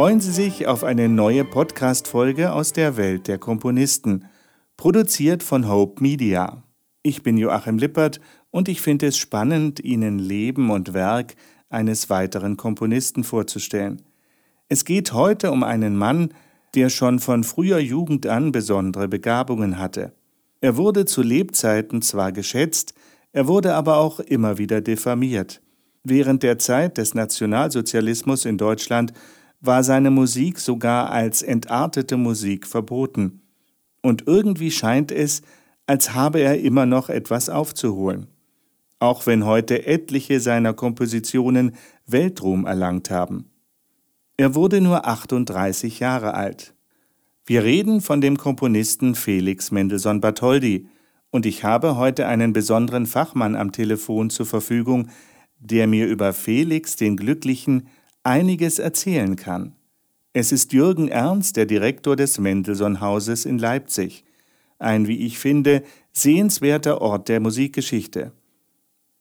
Freuen Sie sich auf eine neue Podcast-Folge aus der Welt der Komponisten, produziert von Hope Media. Ich bin Joachim Lippert und ich finde es spannend, Ihnen Leben und Werk eines weiteren Komponisten vorzustellen. Es geht heute um einen Mann, der schon von früher Jugend an besondere Begabungen hatte. Er wurde zu Lebzeiten zwar geschätzt, er wurde aber auch immer wieder diffamiert. Während der Zeit des Nationalsozialismus in Deutschland war seine Musik sogar als entartete Musik verboten. Und irgendwie scheint es, als habe er immer noch etwas aufzuholen. Auch wenn heute etliche seiner Kompositionen Weltruhm erlangt haben. Er wurde nur 38 Jahre alt. Wir reden von dem Komponisten Felix Mendelssohn Bartholdy, und ich habe heute einen besonderen Fachmann am Telefon zur Verfügung, der mir über Felix den Glücklichen einiges erzählen kann. Es ist Jürgen Ernst, der Direktor des Mendelssohn-Hauses in Leipzig, ein, wie ich finde, sehenswerter Ort der Musikgeschichte.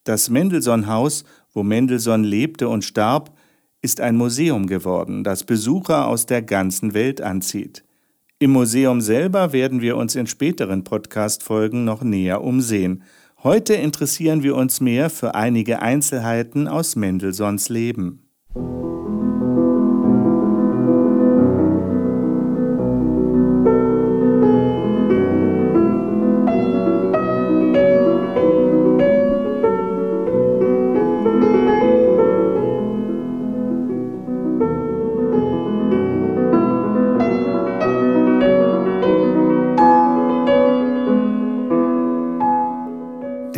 Das Mendelssohn-Haus, wo Mendelssohn lebte und starb, ist ein Museum geworden, das Besucher aus der ganzen Welt anzieht. Im Museum selber werden wir uns in späteren Podcast-Folgen noch näher umsehen. Heute interessieren wir uns mehr für einige Einzelheiten aus Mendelssohns Leben.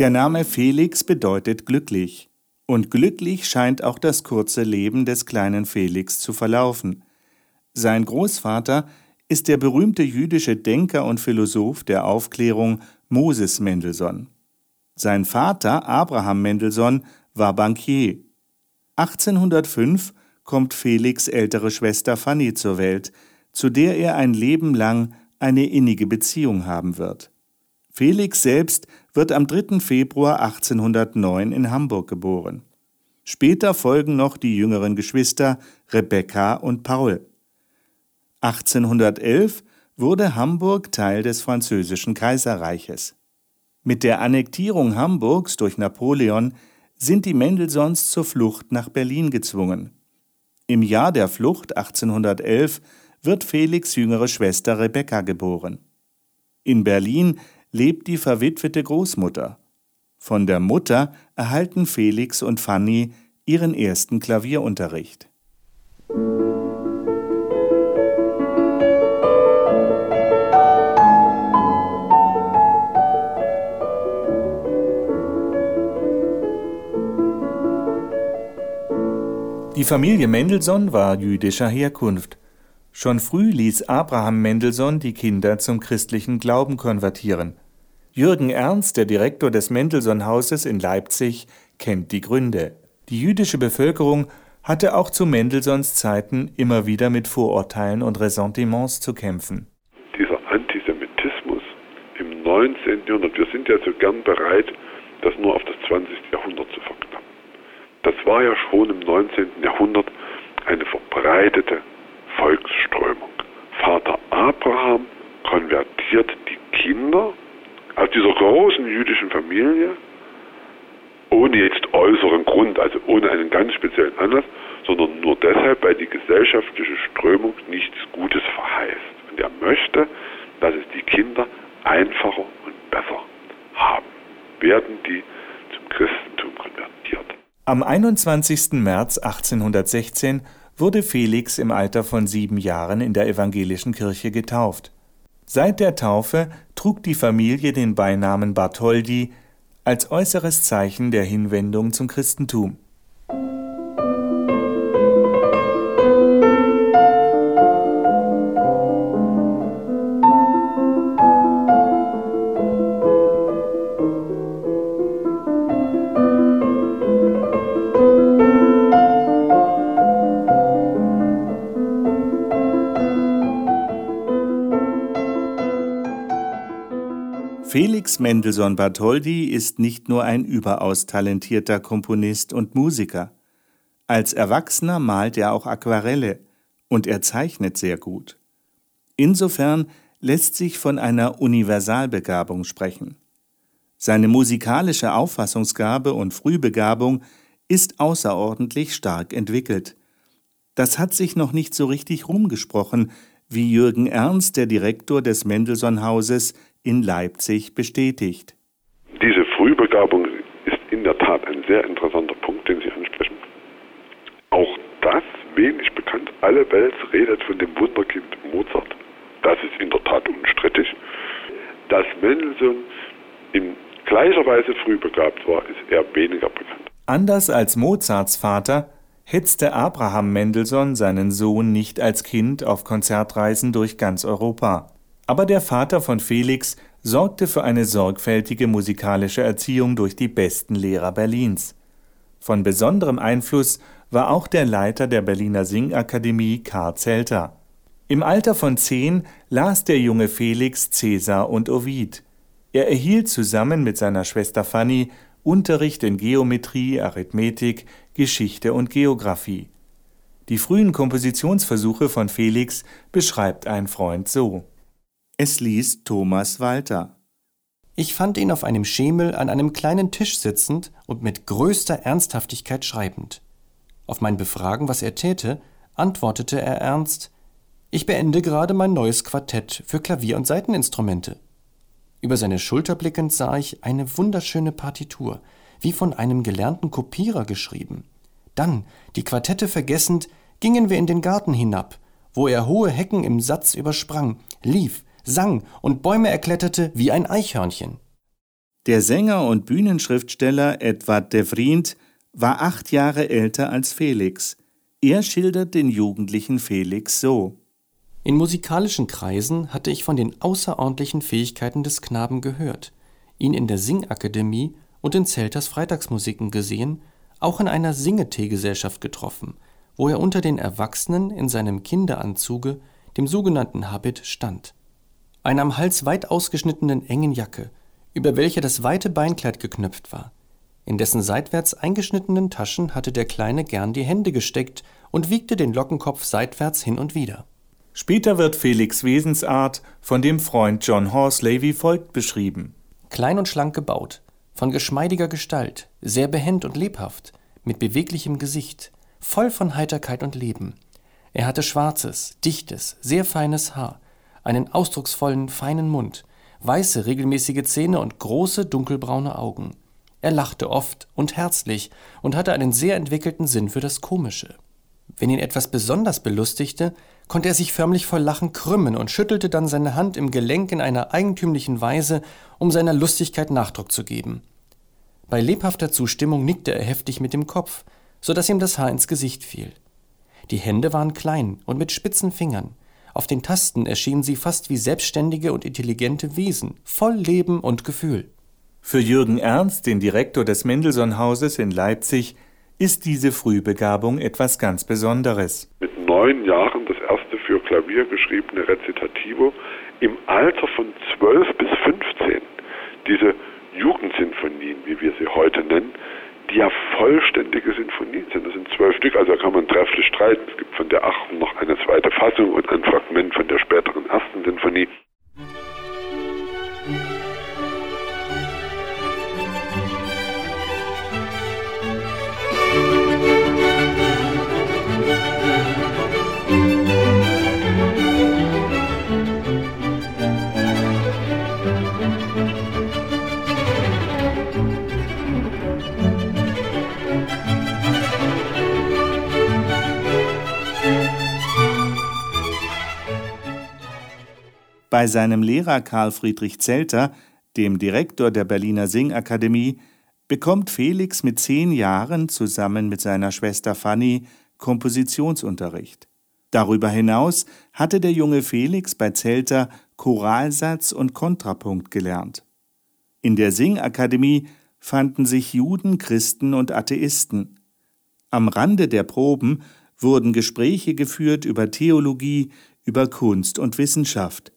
Der Name Felix bedeutet glücklich. Und glücklich scheint auch das kurze Leben des kleinen Felix zu verlaufen. Sein Großvater ist der berühmte jüdische Denker und Philosoph der Aufklärung Moses Mendelssohn. Sein Vater Abraham Mendelssohn war Bankier. 1805 kommt Felix ältere Schwester Fanny zur Welt, zu der er ein Leben lang eine innige Beziehung haben wird. Felix selbst wird am 3. Februar 1809 in Hamburg geboren. Später folgen noch die jüngeren Geschwister Rebecca und Paul. 1811 wurde Hamburg Teil des französischen Kaiserreiches. Mit der Annektierung Hamburgs durch Napoleon sind die Mendelssohns zur Flucht nach Berlin gezwungen. Im Jahr der Flucht 1811 wird Felix jüngere Schwester Rebecca geboren. In Berlin lebt die verwitwete Großmutter. Von der Mutter erhalten Felix und Fanny ihren ersten Klavierunterricht. Die Familie Mendelssohn war jüdischer Herkunft. Schon früh ließ Abraham Mendelssohn die Kinder zum christlichen Glauben konvertieren. Jürgen Ernst, der Direktor des Mendelssohn-Hauses in Leipzig, kennt die Gründe. Die jüdische Bevölkerung hatte auch zu Mendelssohns Zeiten immer wieder mit Vorurteilen und Ressentiments zu kämpfen. Dieser Antisemitismus im 19. Jahrhundert, wir sind ja so gern bereit, das nur auf das 20. Jahrhundert zu verknappen. Das war ja schon im 19. Jahrhundert eine verbreitete Volksströmung. Vater Abraham konvertiert die Kinder aus dieser großen jüdischen Familie, ohne jetzt äußeren Grund, also ohne einen ganz speziellen Anlass, sondern nur deshalb, weil die gesellschaftliche Strömung nichts Gutes verheißt. Und er möchte, dass es die Kinder einfacher und besser haben. Werden die zum Christentum konvertiert. Am 21. März 1816 wurde Felix im Alter von sieben Jahren in der evangelischen Kirche getauft. Seit der Taufe trug die Familie den Beinamen Bartholdy als äußeres Zeichen der Hinwendung zum Christentum Mendelssohn Bartholdy ist nicht nur ein überaus talentierter Komponist und Musiker. Als Erwachsener malt er auch Aquarelle Und er zeichnet sehr gut. Insofern lässt sich von einer Universalbegabung sprechen. Seine musikalische Auffassungsgabe und Frühbegabung ist außerordentlich stark entwickelt. Das hat sich noch nicht so richtig rumgesprochen, wie Jürgen Ernst, der Direktor des Mendelssohn-Hauses in Leipzig, bestätigt. Diese Frühbegabung ist in der Tat ein sehr interessanter Punkt, den Sie ansprechen. Auch das wenig bekannt. Alle Welt redet von dem Wunderkind Mozart. Das ist in der Tat unstrittig. Dass Mendelssohn in gleicher Weise früh begabt war, ist eher weniger bekannt. Anders als Mozarts Vater hetzte Abraham Mendelssohn seinen Sohn nicht als Kind auf Konzertreisen durch ganz Europa. Aber der Vater von Felix sorgte für eine sorgfältige musikalische Erziehung durch die besten Lehrer Berlins. Von besonderem Einfluss war auch der Leiter der Berliner Singakademie Karl Zelter. Im Alter von zehn las der junge Felix Cäsar und Ovid. Er erhielt zusammen mit seiner Schwester Fanny Unterricht in Geometrie, Arithmetik, Geschichte und Geographie. Die frühen Kompositionsversuche von Felix beschreibt ein Freund so. Es liest Thomas Walter. Ich fand ihn auf einem Schemel an einem kleinen Tisch sitzend und mit größter Ernsthaftigkeit schreibend. Auf mein Befragen, was er täte, antwortete er ernst Ich beende gerade mein neues Quartett für Klavier und Saiteninstrumente. Über seine Schulter blickend sah ich eine wunderschöne Partitur, wie von einem gelernten Kopierer geschrieben. Dann, die Quartette vergessend, gingen wir in den Garten hinab, wo er hohe Hecken im Satz übersprang, lief, sang und Bäume erkletterte wie ein Eichhörnchen. Der Sänger und Bühnenschriftsteller Edward de Vriend war acht Jahre älter als Felix. Er schildert den jugendlichen Felix so. In musikalischen Kreisen hatte ich von den außerordentlichen Fähigkeiten des Knaben gehört, ihn in der Singakademie und in Zelters Freitagsmusiken gesehen, auch in einer Singeteegesellschaft getroffen, wo er unter den Erwachsenen in seinem Kinderanzuge, dem sogenannten Habit, stand. Einer am Hals weit ausgeschnittenen engen Jacke, über welche das weite Beinkleid geknöpft war. In dessen seitwärts eingeschnittenen Taschen hatte der Kleine gern die Hände gesteckt und wiegte den Lockenkopf seitwärts hin und wieder. Später wird Felix Wesensart von dem Freund John Horsley wie folgt beschrieben. Klein und schlank gebaut, von geschmeidiger Gestalt, sehr behend und lebhaft, mit beweglichem Gesicht, voll von Heiterkeit und Leben. Er hatte schwarzes, dichtes, sehr feines Haar, einen ausdrucksvollen, feinen Mund, weiße, regelmäßige Zähne und große, dunkelbraune Augen. Er lachte oft und herzlich und hatte einen sehr entwickelten Sinn für das Komische. Wenn ihn etwas besonders belustigte, konnte er sich förmlich vor Lachen krümmen und schüttelte dann seine Hand im Gelenk in einer eigentümlichen Weise, um seiner Lustigkeit Nachdruck zu geben. Bei lebhafter Zustimmung nickte er heftig mit dem Kopf, so dass ihm das Haar ins Gesicht fiel. Die Hände waren klein und mit spitzen Fingern. Auf den Tasten erschienen sie fast wie selbstständige und intelligente Wesen, voll Leben und Gefühl. Für Jürgen Ernst, den Direktor des Mendelssohn-Hauses in Leipzig, ist diese Frühbegabung etwas ganz Besonderes. Mit neun Jahren das erste für Klavier geschriebene Rezitativo, im Alter von zwölf bis fünfzehn diese Jugendsinfonien, wie wir sie heute nennen, die ja vollständige Sinfonien sind. Das sind zwölf Stück, also da kann man trefflich streiten. Es gibt von der achten noch eine zweite Fassung und ein Fragment von der späteren ersten Sinfonie. Bei seinem Lehrer Karl Friedrich Zelter, dem Direktor der Berliner Singakademie, bekommt Felix mit zehn Jahren zusammen mit seiner Schwester Fanny Kompositionsunterricht. Darüber hinaus hatte der junge Felix bei Zelter Choralsatz und Kontrapunkt gelernt. In der Singakademie fanden sich Juden, Christen und Atheisten. Am Rande der Proben wurden Gespräche geführt über Theologie, über Kunst und Wissenschaft.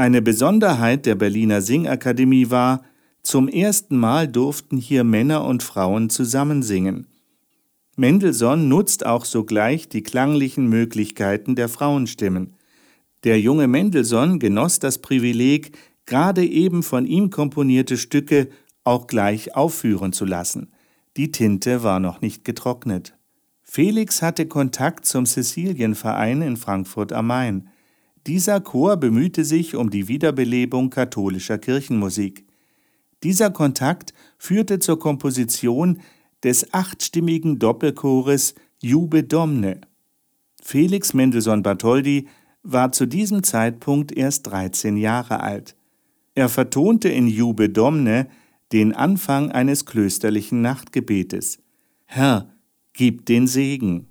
Eine Besonderheit der Berliner Singakademie war, zum ersten Mal durften hier Männer und Frauen zusammen singen. Mendelssohn nutzt auch sogleich die klanglichen Möglichkeiten der Frauenstimmen. Der junge Mendelssohn genoss das Privileg, gerade eben von ihm komponierte Stücke auch gleich aufführen zu lassen. Die Tinte war noch nicht getrocknet. Felix hatte Kontakt zum Cäcilienverein in Frankfurt am Main. Dieser Chor bemühte sich um die Wiederbelebung katholischer Kirchenmusik. Dieser Kontakt führte zur Komposition des achtstimmigen Doppelchores Jube Domne. Felix Mendelssohn Bartholdy war zu diesem Zeitpunkt erst 13 Jahre alt. Er vertonte in Jube Domne den Anfang eines klösterlichen Nachtgebetes. Herr, gib den Segen.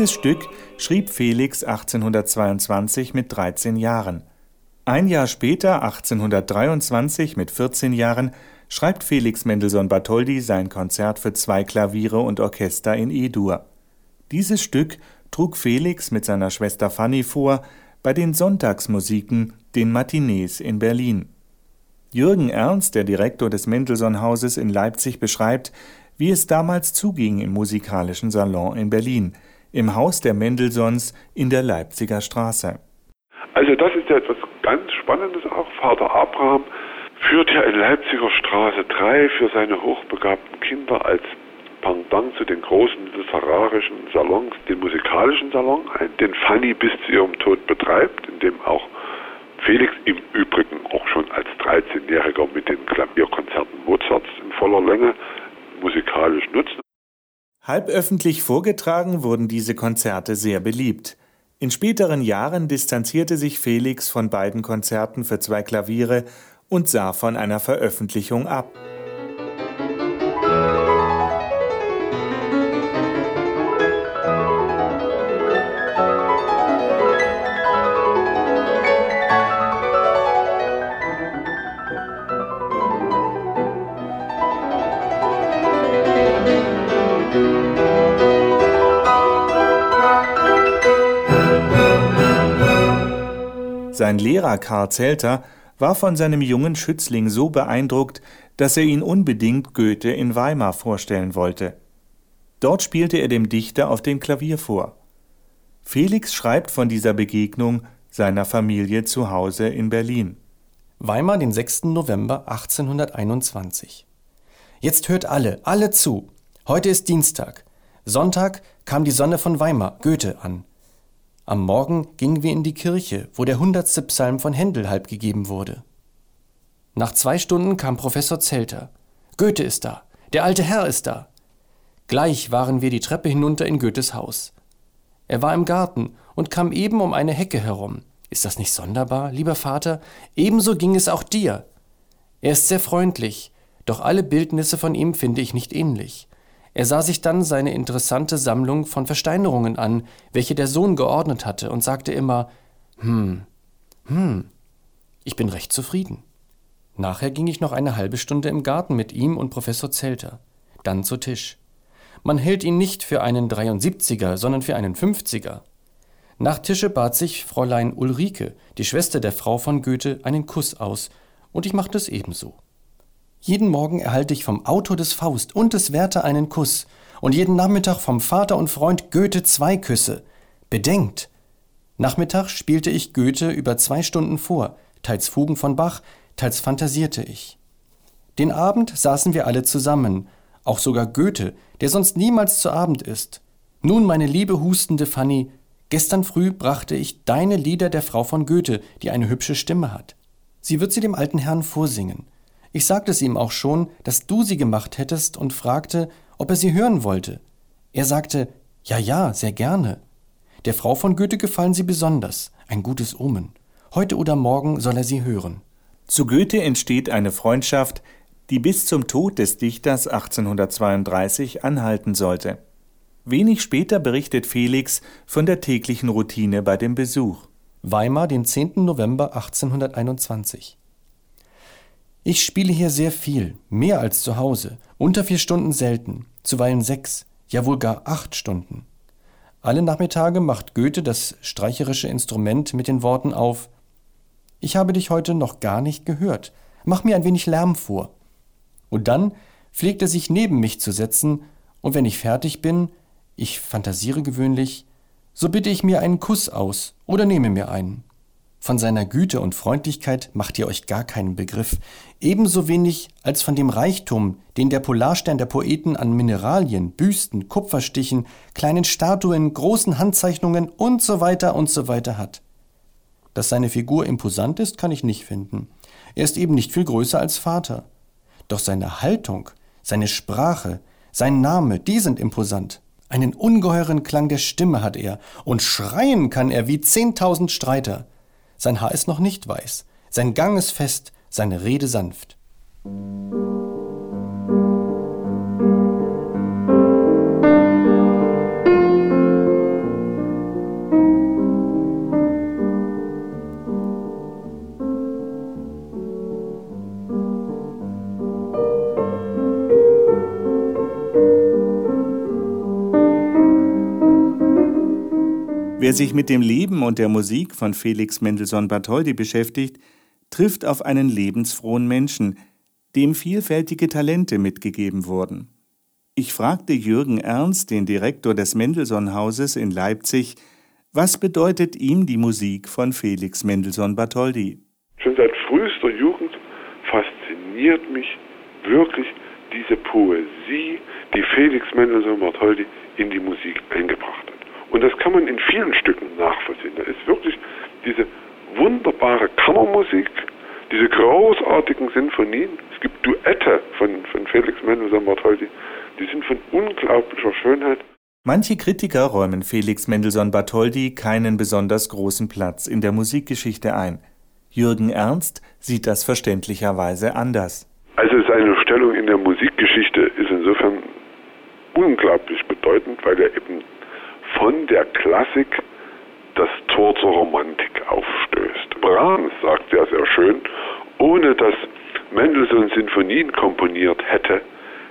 Dieses Stück schrieb Felix 1822 mit 13 Jahren. Ein Jahr später, 1823 mit 14 Jahren, schreibt Felix Mendelssohn Bartholdy sein Konzert für zwei Klaviere und Orchester in E-Dur. Dieses Stück trug Felix mit seiner Schwester Fanny vor bei den Sonntagsmusiken, den Matinees in Berlin. Jürgen Ernst, der Direktor des Mendelssohn-Hauses in Leipzig, beschreibt, wie es damals zuging im musikalischen Salon in Berlin – im Haus der Mendelssohns in der Leipziger Straße. Also das ist ja etwas ganz Spannendes auch. Vater Abraham führt ja in Leipziger Straße 3 für seine hochbegabten Kinder als Pendant zu den großen literarischen Salons, den musikalischen Salon, den Fanny bis zu ihrem Tod betreibt, in dem auch Felix im Übrigen auch schon als 13-Jähriger mit den Klavierkonzerten Mozarts in voller Länge musikalisch nutzt. Halböffentlich vorgetragen wurden diese Konzerte sehr beliebt. In späteren Jahren distanzierte sich Felix von beiden Konzerten für zwei Klaviere und sah von einer Veröffentlichung ab. Lehrer Karl Zelter war von seinem jungen Schützling so beeindruckt, dass er ihn unbedingt Goethe in Weimar vorstellen wollte. Dort spielte er dem Dichter auf dem Klavier vor. Felix schreibt von dieser Begegnung seiner Familie zu Hause in Berlin. Weimar, den 6. November 1821. Jetzt hört alle, alle zu. Heute ist Dienstag. Sonntag kam die Sonne von Weimar, Goethe, an. Am Morgen gingen wir in die Kirche, wo der hundertste Psalm von Händel halb gegeben wurde. Nach zwei Stunden kam Professor Zelter. Goethe ist da. Der alte Herr ist da. Gleich waren wir die Treppe hinunter in Goethes Haus. Er war im Garten und kam eben um eine Hecke herum. Ist das nicht sonderbar, lieber Vater? Ebenso ging es auch dir. Er ist sehr freundlich, doch alle Bildnisse von ihm finde ich nicht ähnlich. Er sah sich dann seine interessante Sammlung von Versteinerungen an, welche der Sohn geordnet hatte, und sagte immer Hm, hm, ich bin recht zufrieden. Nachher ging ich noch eine halbe Stunde im Garten mit ihm und Professor Zelter, dann zu Tisch. Man hält ihn nicht für einen 73er, sondern für einen 50er. Nach Tische bat sich Fräulein Ulrike, die Schwester der Frau von Goethe, einen Kuss aus, und ich machte es ebenso. Jeden Morgen erhalte ich vom Autor des Faust und des Werther einen Kuss und jeden Nachmittag vom Vater und Freund Goethe zwei Küsse. Bedenkt! Nachmittag spielte ich Goethe über zwei Stunden vor, teils Fugen von Bach, teils fantasierte ich. Den Abend saßen wir alle zusammen, auch sogar Goethe, der sonst niemals zu Abend isst. Nun, meine liebe hustende Fanny, gestern früh brachte ich deine Lieder der Frau von Goethe, die eine hübsche Stimme hat. Sie wird sie dem alten Herrn vorsingen. Ich sagte es ihm auch schon, dass du sie gemacht hättest und fragte, ob er sie hören wollte. Er sagte, ja, ja, sehr gerne. Der Frau von Goethe gefallen sie besonders, ein gutes Omen. Heute oder morgen soll er sie hören. Zu Goethe entsteht eine Freundschaft, die bis zum Tod des Dichters 1832 anhalten sollte. Wenig später berichtet Felix von der täglichen Routine bei dem Besuch. Weimar, den 10. November 1821. Ich spiele hier sehr viel, mehr als zu Hause, unter vier Stunden selten, zuweilen sechs, ja wohl gar acht Stunden. Alle Nachmittage macht Goethe das streicherische Instrument mit den Worten auf Ich habe dich heute noch gar nicht gehört, mach mir ein wenig Lärm vor. Und dann pflegt er sich neben mich zu setzen, und wenn ich fertig bin, ich fantasiere gewöhnlich, so bitte ich mir einen Kuss aus oder nehme mir einen. Von seiner Güte und Freundlichkeit macht ihr euch gar keinen Begriff, ebenso wenig als von dem Reichtum, den der Polarstern der Poeten an Mineralien, Büsten, Kupferstichen, kleinen Statuen, großen Handzeichnungen und so weiter und so weiter hat. Dass seine Figur imposant ist, kann ich nicht finden. Er ist eben nicht viel größer als Vater. Doch seine Haltung, seine Sprache, sein Name, die sind imposant. Einen ungeheuren Klang der Stimme hat er, und schreien kann er wie zehntausend Streiter. Sein Haar ist noch nicht weiß, sein Gang ist fest, seine Rede sanft. Wer sich mit dem Leben und der Musik von Felix Mendelssohn Bartholdy beschäftigt, trifft auf einen lebensfrohen Menschen, dem vielfältige Talente mitgegeben wurden. Ich fragte Jürgen Ernst, den Direktor des Mendelssohn-Hauses in Leipzig, was bedeutet ihm die Musik von Felix Mendelssohn Bartholdy? Schon seit frühester Jugend fasziniert mich wirklich diese Poesie, die Felix Mendelssohn Bartholdy in die Musik eingebracht hat. Und das kann man in vielen Stücken nachvollziehen. Da ist wirklich diese wunderbare Kammermusik, diese großartigen Sinfonien. Es gibt Duette von, von Felix Mendelssohn Bartholdy, die sind von unglaublicher Schönheit. Manche Kritiker räumen Felix Mendelssohn Bartholdy keinen besonders großen Platz in der Musikgeschichte ein. Jürgen Ernst sieht das verständlicherweise anders. Also seine Stellung in der Musikgeschichte ist insofern unglaublich bedeutend, weil er eben von der Klassik das Tor zur Romantik aufstößt. Brahms sagt ja sehr schön, ohne dass Mendelssohn Sinfonien komponiert hätte,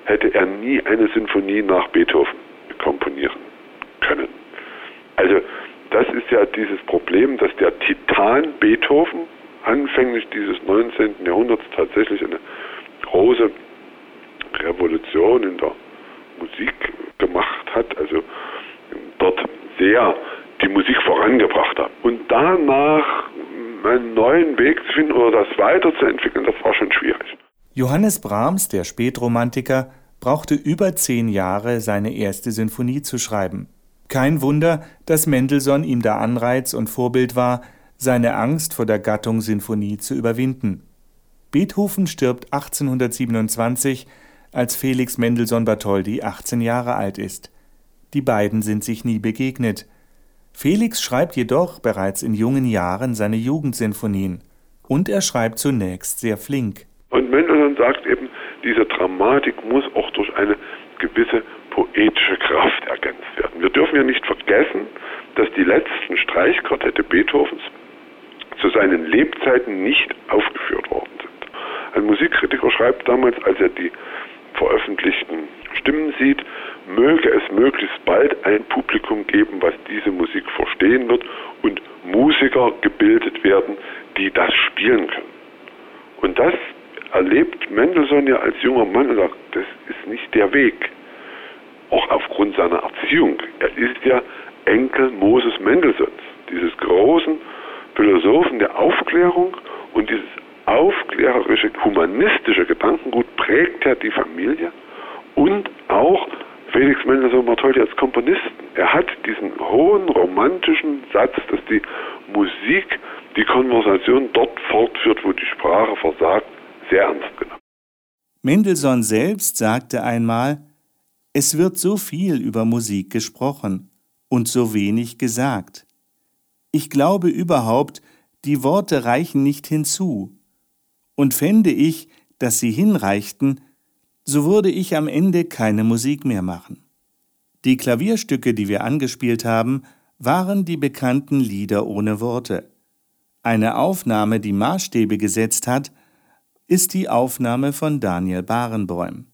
hätte er nie eine Sinfonie nach Beethoven komponieren können. Also das ist ja dieses Problem, dass der Titan Beethoven anfänglich dieses 19. Jahrhunderts tatsächlich eine große Revolution in der Musik gemacht hat. Also dort sehr die Musik vorangebracht hat. Und danach einen neuen Weg zu finden oder das weiterzuentwickeln, das war schon schwierig. Johannes Brahms, der Spätromantiker, brauchte über zehn Jahre, seine erste Sinfonie zu schreiben. Kein Wunder, dass Mendelssohn ihm da Anreiz und Vorbild war, seine Angst vor der Gattung Sinfonie zu überwinden. Beethoven stirbt 1827, als Felix Mendelssohn Bartholdy 18 Jahre alt ist. Die beiden sind sich nie begegnet. Felix schreibt jedoch bereits in jungen Jahren seine Jugendsinfonien. Und er schreibt zunächst sehr flink. Und Mendelssohn sagt eben, diese Dramatik muss auch durch eine gewisse poetische Kraft ergänzt werden. Wir dürfen ja nicht vergessen, dass die letzten Streichquartette Beethovens zu seinen Lebzeiten nicht aufgeführt worden sind. Ein Musikkritiker schreibt damals, als er die veröffentlichten Stimmen sieht, möge es möglichst bald ein Publikum geben, was diese Musik verstehen wird und Musiker gebildet werden, die das spielen können. Und das erlebt Mendelssohn ja als junger Mann und sagt, das ist nicht der Weg. Auch aufgrund seiner Erziehung. Er ist ja Enkel Moses Mendelssohns, dieses großen Philosophen der Aufklärung und dieses aufklärerische, humanistische Gedankengut prägt ja die Familie und auch Felix Mendelssohn Bartholdy als Komponisten. Er hat diesen hohen romantischen Satz, dass die Musik die Konversation dort fortführt, wo die Sprache versagt, sehr ernst genommen. Mendelssohn selbst sagte einmal, es wird so viel über Musik gesprochen und so wenig gesagt. Ich glaube überhaupt, die Worte reichen nicht hinzu. Und fände ich, dass sie hinreichten, so würde ich am Ende keine Musik mehr machen. Die Klavierstücke, die wir angespielt haben, waren die bekannten Lieder ohne Worte. Eine Aufnahme, die Maßstäbe gesetzt hat, ist die Aufnahme von Daniel Barenbäum.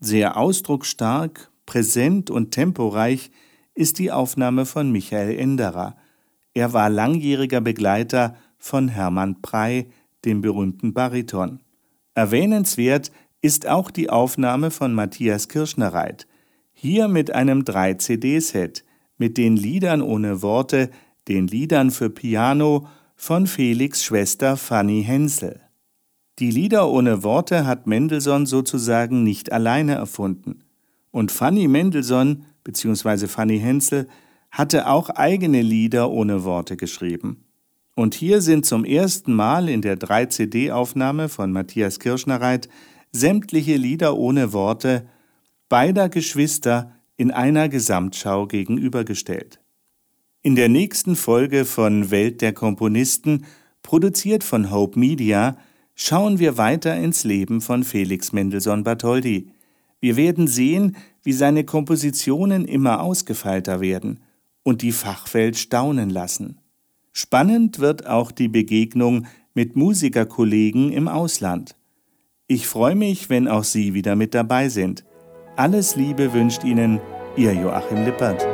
Sehr ausdrucksstark, präsent und temporeich ist die Aufnahme von Michael Enderer. Er war langjähriger Begleiter von Hermann Prey, dem berühmten Bariton. Erwähnenswert ist auch die Aufnahme von Matthias Kirschnereit, hier mit einem 3-CD-Set mit den Liedern ohne Worte, den Liedern für Piano von Felix Schwester Fanny Hensel. Die Lieder ohne Worte hat Mendelssohn sozusagen nicht alleine erfunden. Und Fanny Mendelssohn bzw. Fanny Hensel hatte auch eigene Lieder ohne Worte geschrieben. Und hier sind zum ersten Mal in der 3-CD-Aufnahme von Matthias Kirschnereit sämtliche Lieder ohne Worte beider Geschwister in einer Gesamtschau gegenübergestellt. In der nächsten Folge von Welt der Komponisten, produziert von Hope Media, schauen wir weiter ins Leben von Felix Mendelssohn Bartholdy. Wir werden sehen, wie seine Kompositionen immer ausgefeilter werden und die Fachwelt staunen lassen. Spannend wird auch die Begegnung mit Musikerkollegen im Ausland. Ich freue mich, wenn auch Sie wieder mit dabei sind. Alles Liebe wünscht Ihnen Ihr Joachim Lippert.